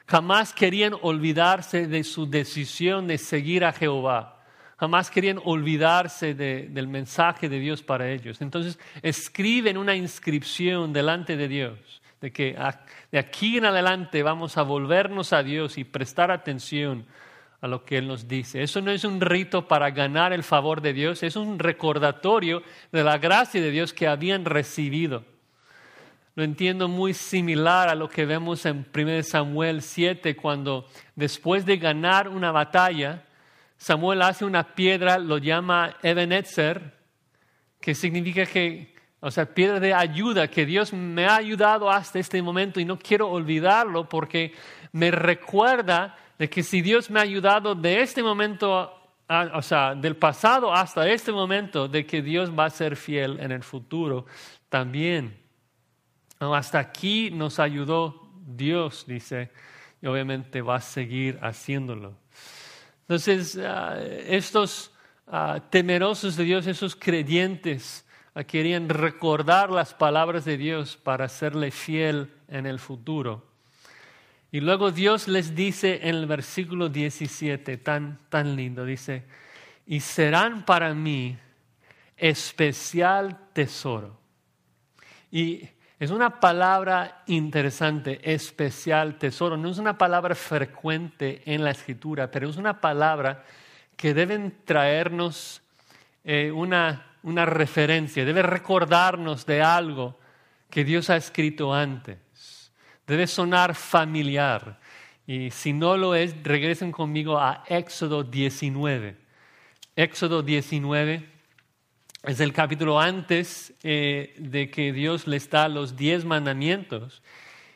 A: jamás querían olvidarse de su decisión de seguir a Jehová. Jamás querían olvidarse de, del mensaje de Dios para ellos. Entonces escriben una inscripción delante de Dios de que de aquí en adelante vamos a volvernos a Dios y prestar atención a lo que Él nos dice. Eso no es un rito para ganar el favor de Dios, es un recordatorio de la gracia de Dios que habían recibido. Lo entiendo muy similar a lo que vemos en 1 Samuel 7, cuando después de ganar una batalla, Samuel hace una piedra, lo llama Ebenezer, que significa que o sea, piedra de ayuda, que Dios me ha ayudado hasta este momento y no quiero olvidarlo porque me recuerda de que si Dios me ha ayudado de este momento, o sea, del pasado hasta este momento, de que Dios va a ser fiel en el futuro también. Hasta aquí nos ayudó Dios, dice, y obviamente va a seguir haciéndolo. Entonces, ah, estos ah, temerosos de Dios, esos creyentes, querían recordar las palabras de Dios para serle fiel en el futuro. Y luego Dios les dice en el versículo 17, tan, tan lindo, dice, y serán para mí especial tesoro. Y es una palabra interesante, especial tesoro. No es una palabra frecuente en la escritura, pero es una palabra que deben traernos eh, una una referencia, debe recordarnos de algo que Dios ha escrito antes. Debe sonar familiar. Y si no lo es, regresen conmigo a Éxodo 19. Éxodo 19 es el capítulo antes eh, de que Dios les da los diez mandamientos.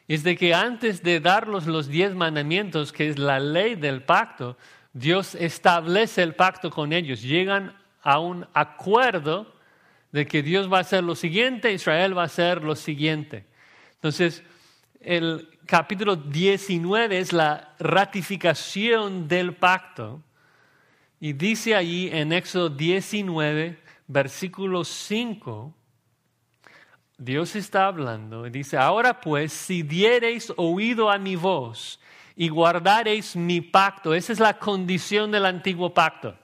A: Es de que antes de darlos los diez mandamientos, que es la ley del pacto, Dios establece el pacto con ellos. Llegan a un acuerdo de que Dios va a hacer lo siguiente, Israel va a hacer lo siguiente. Entonces, el capítulo 19 es la ratificación del pacto. Y dice allí en Éxodo 19, versículo 5, Dios está hablando y dice, ahora pues, si diereis oído a mi voz y guardareis mi pacto, esa es la condición del antiguo pacto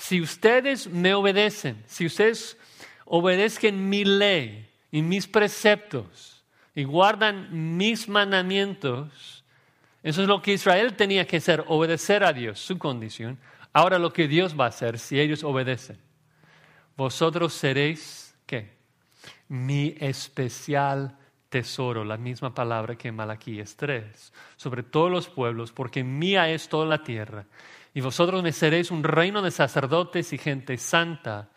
A: si ustedes me obedecen, si ustedes obedezcan mi ley y mis preceptos y guardan mis mandamientos, eso es lo que Israel tenía que hacer, obedecer a Dios, su condición. Ahora lo que Dios va a hacer si ellos obedecen. Vosotros seréis, ¿qué? Mi especial tesoro, la misma palabra que en Malaquías 3, sobre todos los pueblos, porque mía es toda la tierra y vosotros me seréis un reino de sacerdotes y gente santa.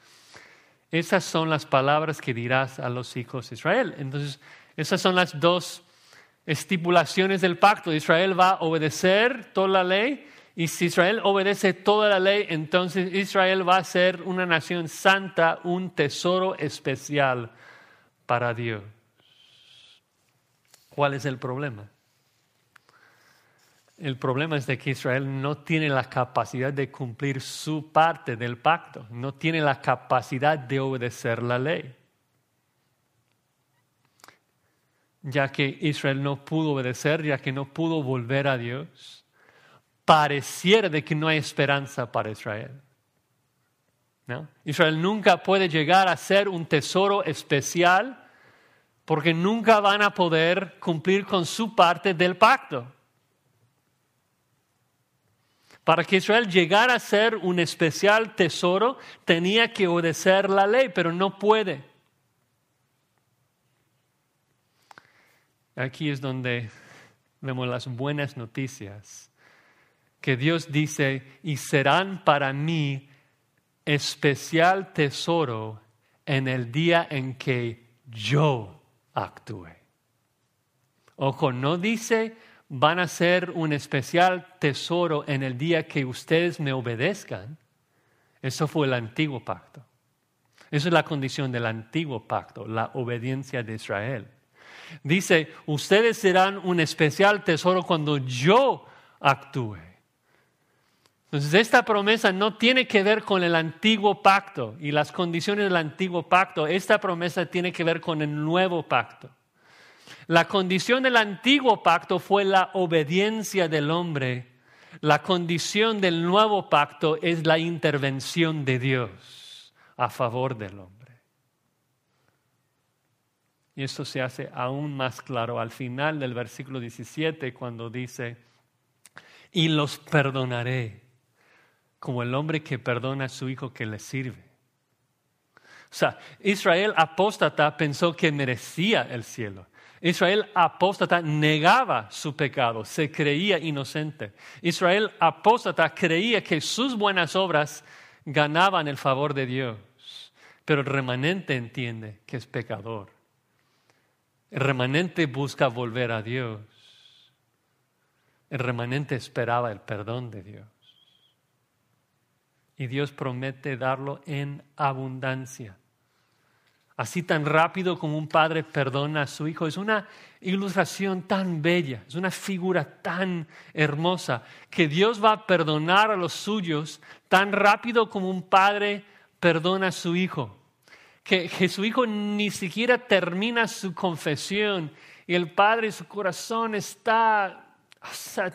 A: Esas son las palabras que dirás a los hijos de Israel. Entonces, esas son las dos estipulaciones del pacto. Israel va a obedecer toda la ley y si Israel obedece toda la ley, entonces Israel va a ser una nación santa, un tesoro especial para Dios. ¿Cuál es el problema? El problema es de que Israel no tiene la capacidad de cumplir su parte del pacto, no tiene la capacidad de obedecer la ley. Ya que Israel no pudo obedecer, ya que no pudo volver a Dios, pareciera de que no hay esperanza para Israel. Israel nunca puede llegar a ser un tesoro especial porque nunca van a poder cumplir con su parte del pacto. Para que Israel llegara a ser un especial tesoro, tenía que obedecer la ley, pero no puede. Aquí es donde vemos las buenas noticias, que Dios dice, y serán para mí especial tesoro en el día en que yo actúe. Ojo, no dice van a ser un especial tesoro en el día que ustedes me obedezcan. Eso fue el antiguo pacto. Esa es la condición del antiguo pacto, la obediencia de Israel. Dice, ustedes serán un especial tesoro cuando yo actúe. Entonces, esta promesa no tiene que ver con el antiguo pacto y las condiciones del antiguo pacto. Esta promesa tiene que ver con el nuevo pacto. La condición del antiguo pacto fue la obediencia del hombre. La condición del nuevo pacto es la intervención de Dios a favor del hombre. Y esto se hace aún más claro al final del versículo 17 cuando dice, y los perdonaré como el hombre que perdona a su hijo que le sirve. O sea, Israel apóstata pensó que merecía el cielo. Israel apóstata negaba su pecado, se creía inocente. Israel apóstata creía que sus buenas obras ganaban el favor de Dios, pero el remanente entiende que es pecador el remanente busca volver a Dios. El remanente esperaba el perdón de Dios. Y Dios promete darlo en abundancia. Así tan rápido como un padre perdona a su hijo. Es una ilustración tan bella, es una figura tan hermosa, que Dios va a perdonar a los suyos tan rápido como un padre perdona a su hijo que, su hijo ni siquiera termina su confesión y el padre, su corazón está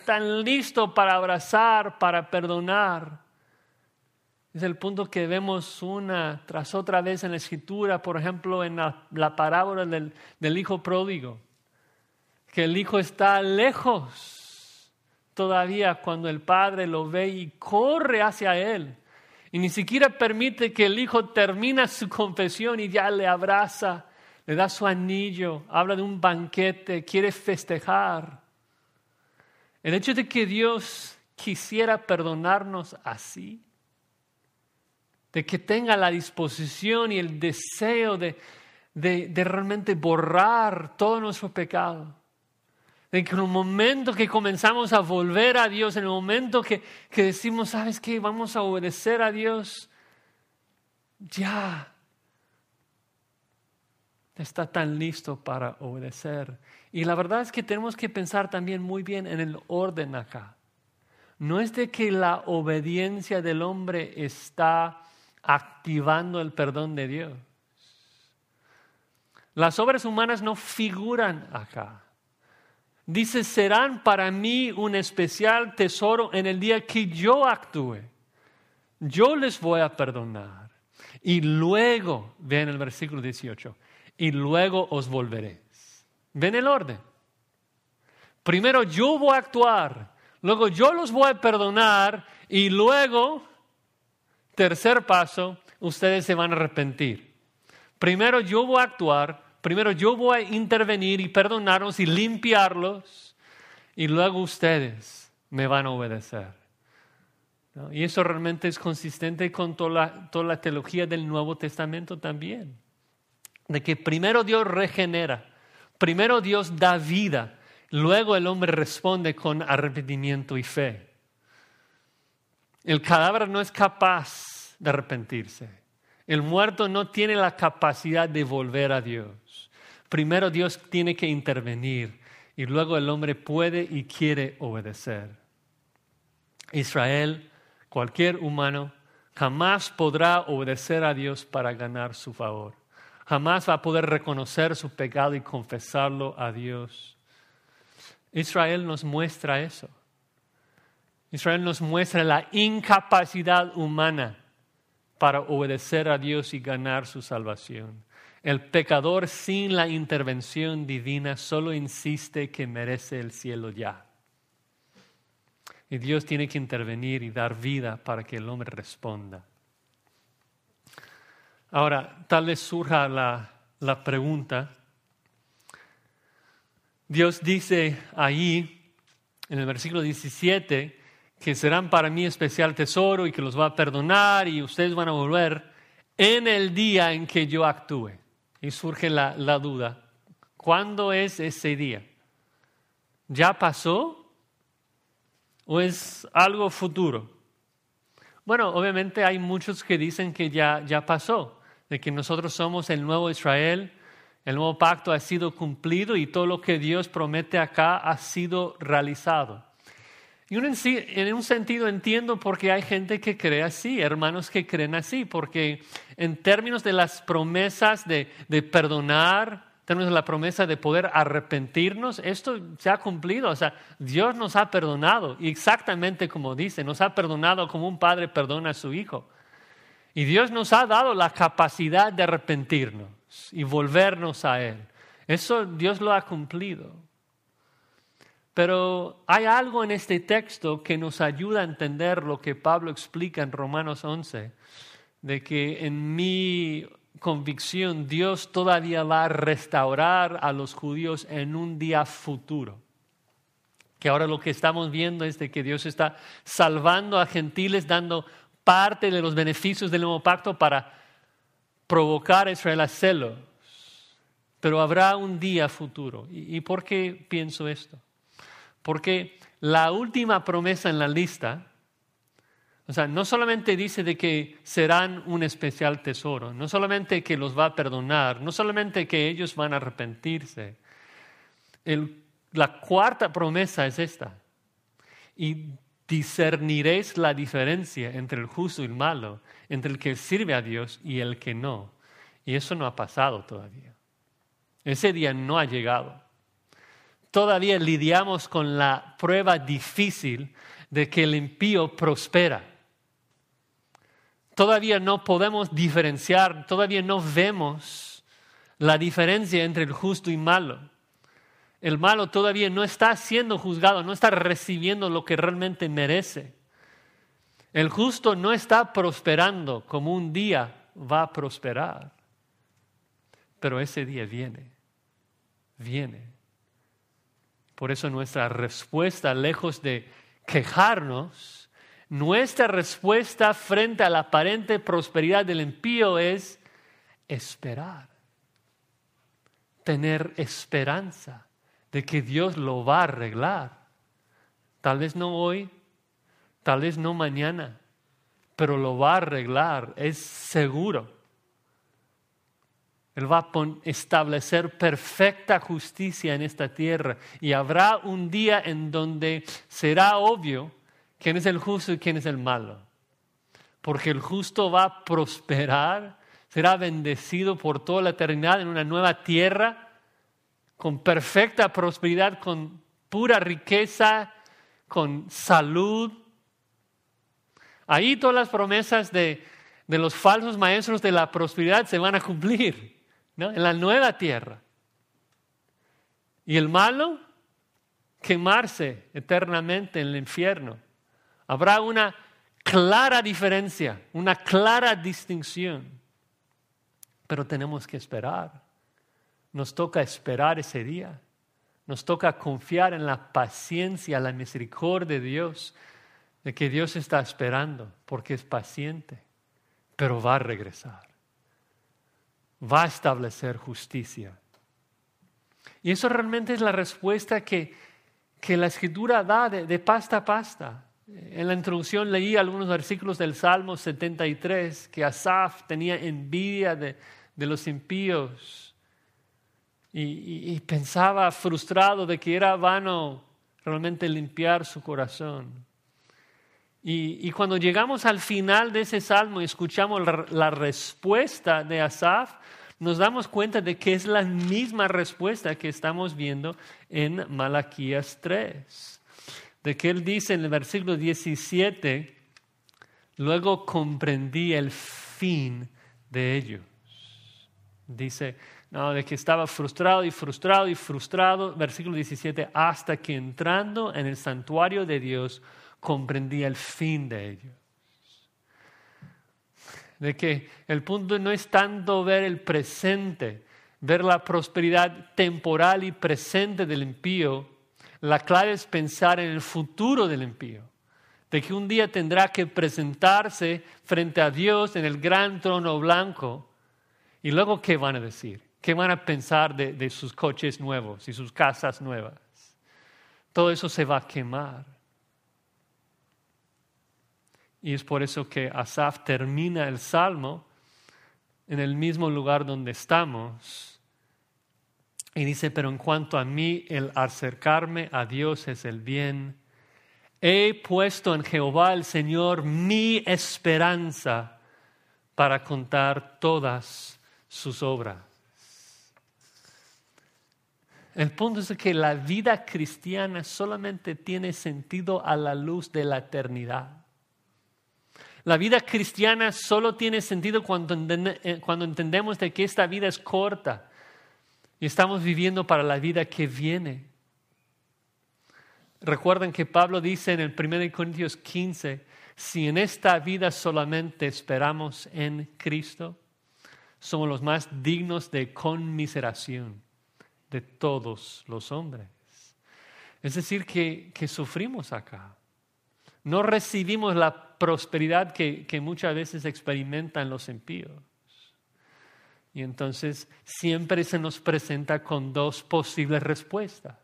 A: tan listo para abrazar, para perdonar. Es el punto que vemos una tras otra vez en la escritura, por ejemplo, en la, parábola del, del, hijo pródigo, que el hijo está lejos todavía cuando el padre lo ve y corre hacia él y ni siquiera permite que el hijo termine su confesión y ya le abraza, le da su anillo, habla de un banquete, quiere festejar. El hecho de que Dios quisiera perdonarnos así, de que tenga la disposición y el deseo de, de realmente borrar todo nuestro pecado, en que en el momento que comenzamos a volver a Dios, en el momento que, que decimos, ¿sabes qué? Vamos a obedecer a Dios, ya está tan listo para obedecer. Y la verdad es que tenemos que pensar también muy bien en el orden acá. No es de que la obediencia del hombre está activando el perdón de Dios. Las obras humanas no figuran acá. Dice, serán para mí un especial tesoro en el día que yo actúe. Yo les voy a perdonar. Y luego, ven el versículo 18, y luego os volveréis. Ven el orden. Primero yo voy a actuar, luego yo los voy a perdonar y luego, tercer paso, ustedes se van a arrepentir. Primero yo voy a actuar, Primero yo voy a intervenir y perdonarlos y limpiarlos y luego ustedes me van a obedecer. Y eso realmente es consistente con toda la, teología del Nuevo Testamento también. De que primero Dios regenera, primero Dios da vida, luego el hombre responde con arrepentimiento y fe. El cadáver no es capaz de arrepentirse. El muerto no tiene la capacidad de volver a Dios. Primero Dios tiene que intervenir y luego el hombre puede y quiere obedecer. Israel, cualquier humano, jamás podrá obedecer a Dios para ganar su favor. Jamás va a poder reconocer su pecado y confesarlo a Dios. Israel nos muestra eso. Israel nos muestra la incapacidad humana para obedecer a Dios y ganar su salvación. El pecador sin la intervención divina solo insiste que merece el cielo ya. Y Dios tiene que intervenir y dar vida para que el hombre responda. Ahora, tal vez surja la, la pregunta. Dios dice ahí, en el versículo 17, que serán para mí especial tesoro y que los va a perdonar y ustedes van a volver en el día en que yo actúe. Y surge la, duda, ¿cuándo es ese día? ¿Ya pasó o es algo futuro? Bueno, obviamente hay muchos que dicen que ya, ya pasó, de que nosotros somos el nuevo Israel, El nuevo pacto ha sido cumplido y todo lo que Dios promete acá ha sido realizado. Y en un sentido entiendo por qué hay gente que cree así, hermanos que creen así, porque en términos de las promesas de, de perdonar, en términos de la promesa de poder arrepentirnos, esto se ha cumplido. O sea, Dios nos ha perdonado, exactamente como dice, nos ha perdonado como un padre perdona a su hijo. Y Dios nos ha dado la capacidad de arrepentirnos y volvernos a Él. Eso Dios lo ha cumplido. Pero hay algo en este texto que nos ayuda a entender lo que Pablo explica en Romanos 11, de que en mi convicción Dios todavía va a restaurar a los judíos en un día futuro. Que ahora lo que estamos viendo es de que Dios está salvando a gentiles, dando parte de los beneficios del nuevo pacto para provocar a Israel a celos. Pero habrá un día futuro. ¿Y por qué pienso esto? Porque la última promesa en la lista, o sea, no solamente dice de que serán un especial tesoro, no solamente que los va a perdonar, no solamente que ellos van a arrepentirse. la cuarta promesa es esta. Y discerniréis la diferencia entre el justo y el malo, entre el que sirve a Dios y el que no. Y eso no ha pasado todavía. Ese día no ha llegado todavía lidiamos con la prueba difícil de que el impío prospera. Todavía no podemos diferenciar, todavía no vemos la diferencia entre el justo y malo. El malo todavía no está siendo juzgado, no está recibiendo lo que realmente merece. El justo no está prosperando como un día va a prosperar. Pero ese día viene, viene. Por eso nuestra respuesta, lejos de quejarnos, nuestra respuesta frente a la aparente prosperidad del impío es esperar, tener esperanza de que Dios lo va a arreglar. Tal vez no hoy, tal vez no mañana, pero lo va a arreglar, es seguro. Él va a establecer perfecta justicia en esta tierra y habrá un día en donde será obvio quién es el justo y quién es el malo. Porque el justo va a prosperar, será bendecido por toda la eternidad en una nueva tierra, con perfecta prosperidad, con pura riqueza, con salud. Ahí todas las promesas de, de los falsos maestros de la prosperidad se van a cumplir en la nueva tierra. Y el malo, quemarse eternamente en el infierno. Habrá una clara diferencia, una clara distinción. Pero tenemos que esperar. Nos toca esperar ese día. Nos toca confiar en la paciencia, la misericordia de Dios, de que Dios está esperando, porque es paciente, pero va a regresar va a establecer justicia. Y eso realmente es la respuesta que, que la escritura da de, pasta a pasta. En la introducción leí algunos versículos del Salmo 73 que Asaf tenía envidia de, los impíos y, pensaba frustrado de que era vano realmente limpiar su corazón. Y, cuando llegamos al final de ese salmo y escuchamos la, la respuesta de Asaf, nos damos cuenta de que es la misma respuesta que estamos viendo en Malaquías 3. De que él dice en el versículo 17, luego comprendí el fin de ellos. Dice, no, de que estaba frustrado y frustrado y frustrado, versículo 17, hasta que entrando en el santuario de Dios comprendí el fin de ellos de que el punto no es tanto ver el presente, ver la prosperidad temporal y presente del impío, la clave es pensar en el futuro del impío, de que un día tendrá que presentarse frente a Dios en el gran trono blanco y luego qué van a decir, qué van a pensar de, de sus coches nuevos y sus casas nuevas. Todo eso se va a quemar. Y es por eso que Asaf termina el salmo en el mismo lugar donde estamos, Y dice, pero en cuanto a mí, el acercarme a Dios es el bien. He puesto en Jehová el Señor mi esperanza para contar todas sus obras. El punto es que la vida cristiana solamente tiene sentido a la luz de la eternidad. La vida cristiana solo tiene sentido cuando, eh, cuando entendemos de que esta vida es corta y estamos viviendo para la vida que viene. Recuerden que Pablo dice en el 1 Corintios 15, si en esta vida solamente esperamos en Cristo, somos los más dignos de conmiseración de todos los hombres. Es decir, que, sufrimos acá. No recibimos la prosperidad que, muchas veces experimentan los impíos. Y entonces siempre se nos presenta con dos posibles respuestas.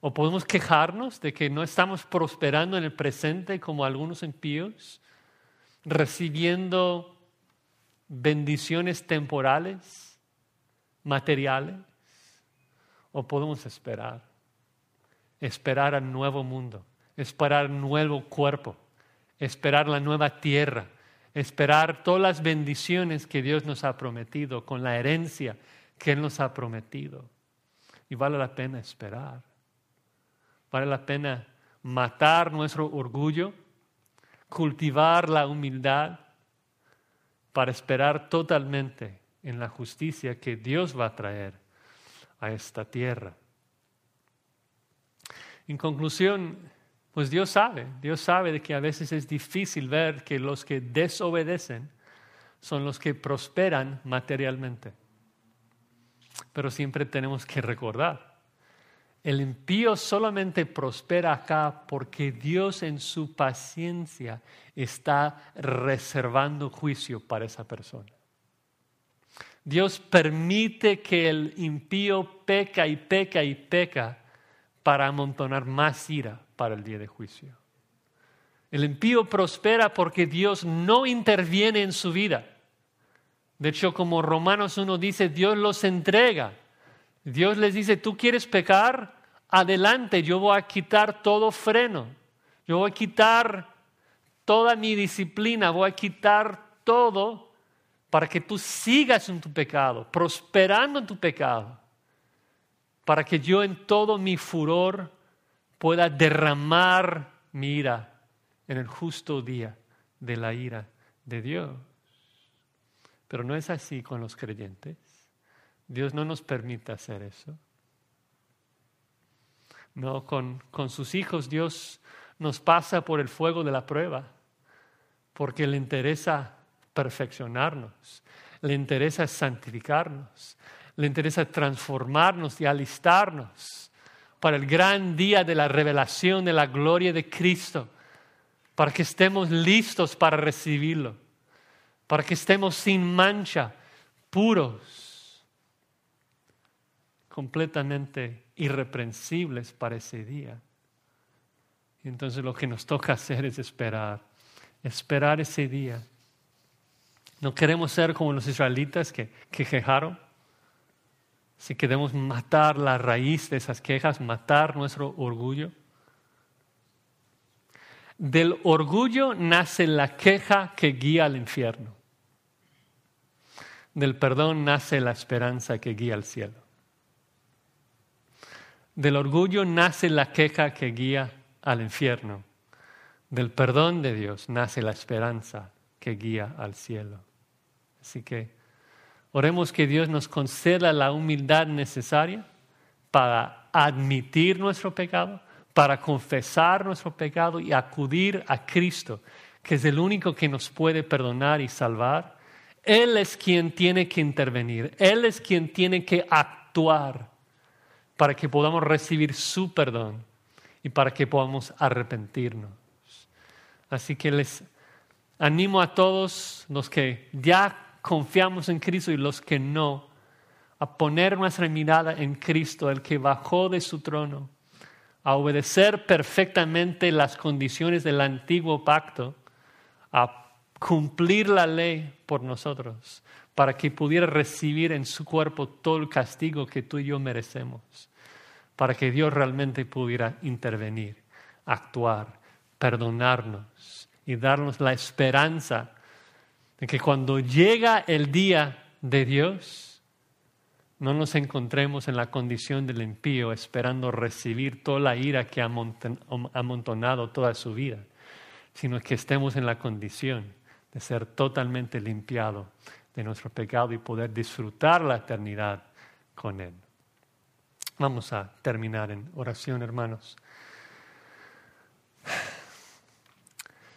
A: O podemos quejarnos de que no estamos prosperando en el presente como algunos impíos, recibiendo bendiciones temporales, materiales, o podemos esperar, esperar al nuevo mundo, esperar nuevo cuerpo, esperar la nueva tierra, esperar todas las bendiciones que Dios nos ha prometido, con la herencia que Él nos ha prometido. Y vale la pena esperar. Vale la pena matar nuestro orgullo, cultivar la humildad para esperar totalmente en la justicia que Dios va a traer a esta tierra. En conclusión, pues Dios sabe, Dios sabe de que a veces es difícil ver que los que desobedecen son los que prosperan materialmente. Pero siempre tenemos que recordar, el impío solamente prospera acá porque Dios en su paciencia está reservando juicio para esa persona. Dios permite que el impío peca y peca y peca para amontonar más ira para el día de juicio. El impío prospera porque Dios no interviene en su vida. De hecho, como Romanos 1 dice, Dios los entrega. Dios les dice, tú quieres pecar, adelante, yo voy a quitar todo freno. Yo voy a quitar toda mi disciplina, voy a quitar todo para que tú sigas en tu pecado, prosperando en tu pecado, para que yo en todo mi furor pueda derramar mi ira en el justo día de la ira de Dios. Pero no es así con los creyentes. Dios no nos permite hacer eso. No, con, con sus hijos Dios nos pasa por el fuego de la prueba, porque le interesa perfeccionarnos, le interesa santificarnos, le interesa transformarnos y alistarnos para el gran día de la revelación de la gloria de Cristo, para que estemos listos para recibirlo, para que estemos sin mancha, puros, completamente irreprensibles para ese día. Entonces lo que nos toca hacer es esperar, esperar ese día no queremos ser como los israelitas que, que quejaron. Si queremos matar la raíz de esas quejas, matar nuestro orgullo. Del orgullo nace la queja que guía al infierno. Del perdón nace la esperanza que guía al cielo. Del orgullo nace la queja que guía al infierno. Del perdón de Dios nace la esperanza que guía al cielo. Así que oremos que Dios nos conceda la humildad necesaria para admitir nuestro pecado, para confesar nuestro pecado y acudir a Cristo, que es el único que nos puede perdonar y salvar. Él es quien tiene que intervenir, Él es quien tiene que actuar para que podamos recibir su perdón y para que podamos arrepentirnos. Así que les animo a todos los que ya confiamos en Cristo y los que no, a poner nuestra mirada en Cristo, el que bajó de su trono, a obedecer perfectamente las condiciones del antiguo pacto, a cumplir la ley por nosotros, para que pudiera recibir en su cuerpo todo el castigo que tú y yo merecemos, para que Dios realmente pudiera intervenir, actuar, perdonarnos y darnos la esperanza de que cuando llega el día de Dios, no nos encontremos en la condición del impío esperando recibir toda la ira que ha amontonado toda su vida, sino que estemos en la condición de ser totalmente limpiado de nuestro pecado y poder disfrutar la eternidad con Él. Vamos a terminar en oración, hermanos.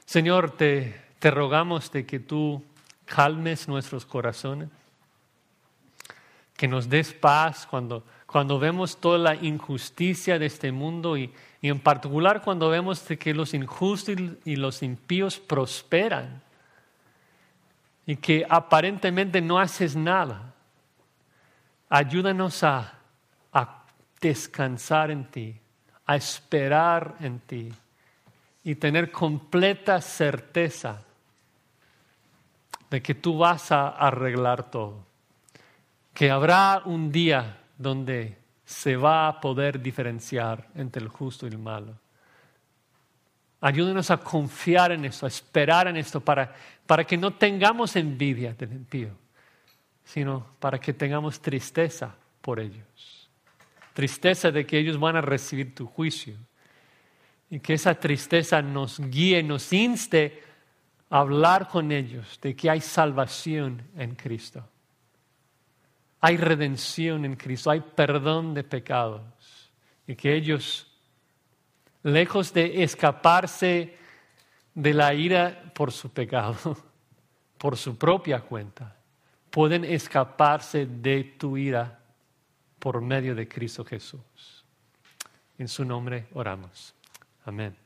A: Señor, te, te rogamos de que tú calmes nuestros corazones, que nos des paz cuando, cuando vemos toda la injusticia de este mundo y, y en particular cuando vemos que los injustos y los impíos prosperan y que aparentemente no haces nada. Ayúdanos a, a descansar en ti, a esperar en ti y tener completa certeza de que tú vas a arreglar todo, que habrá un día donde se va a poder diferenciar entre el justo y el malo. Ayúdenos a confiar en esto, a esperar en esto, para, para que no tengamos envidia del impío, sino para que tengamos tristeza por ellos. Tristeza de que ellos van a recibir tu juicio. Y que esa tristeza nos guíe, nos inste hablar con ellos de que hay salvación en Cristo. Hay redención en Cristo, hay perdón de pecados. Y que ellos lejos de escaparse de la ira por su pecado, por su propia cuenta, pueden escaparse de tu ira por medio de Cristo Jesús. En su nombre oramos. Amén.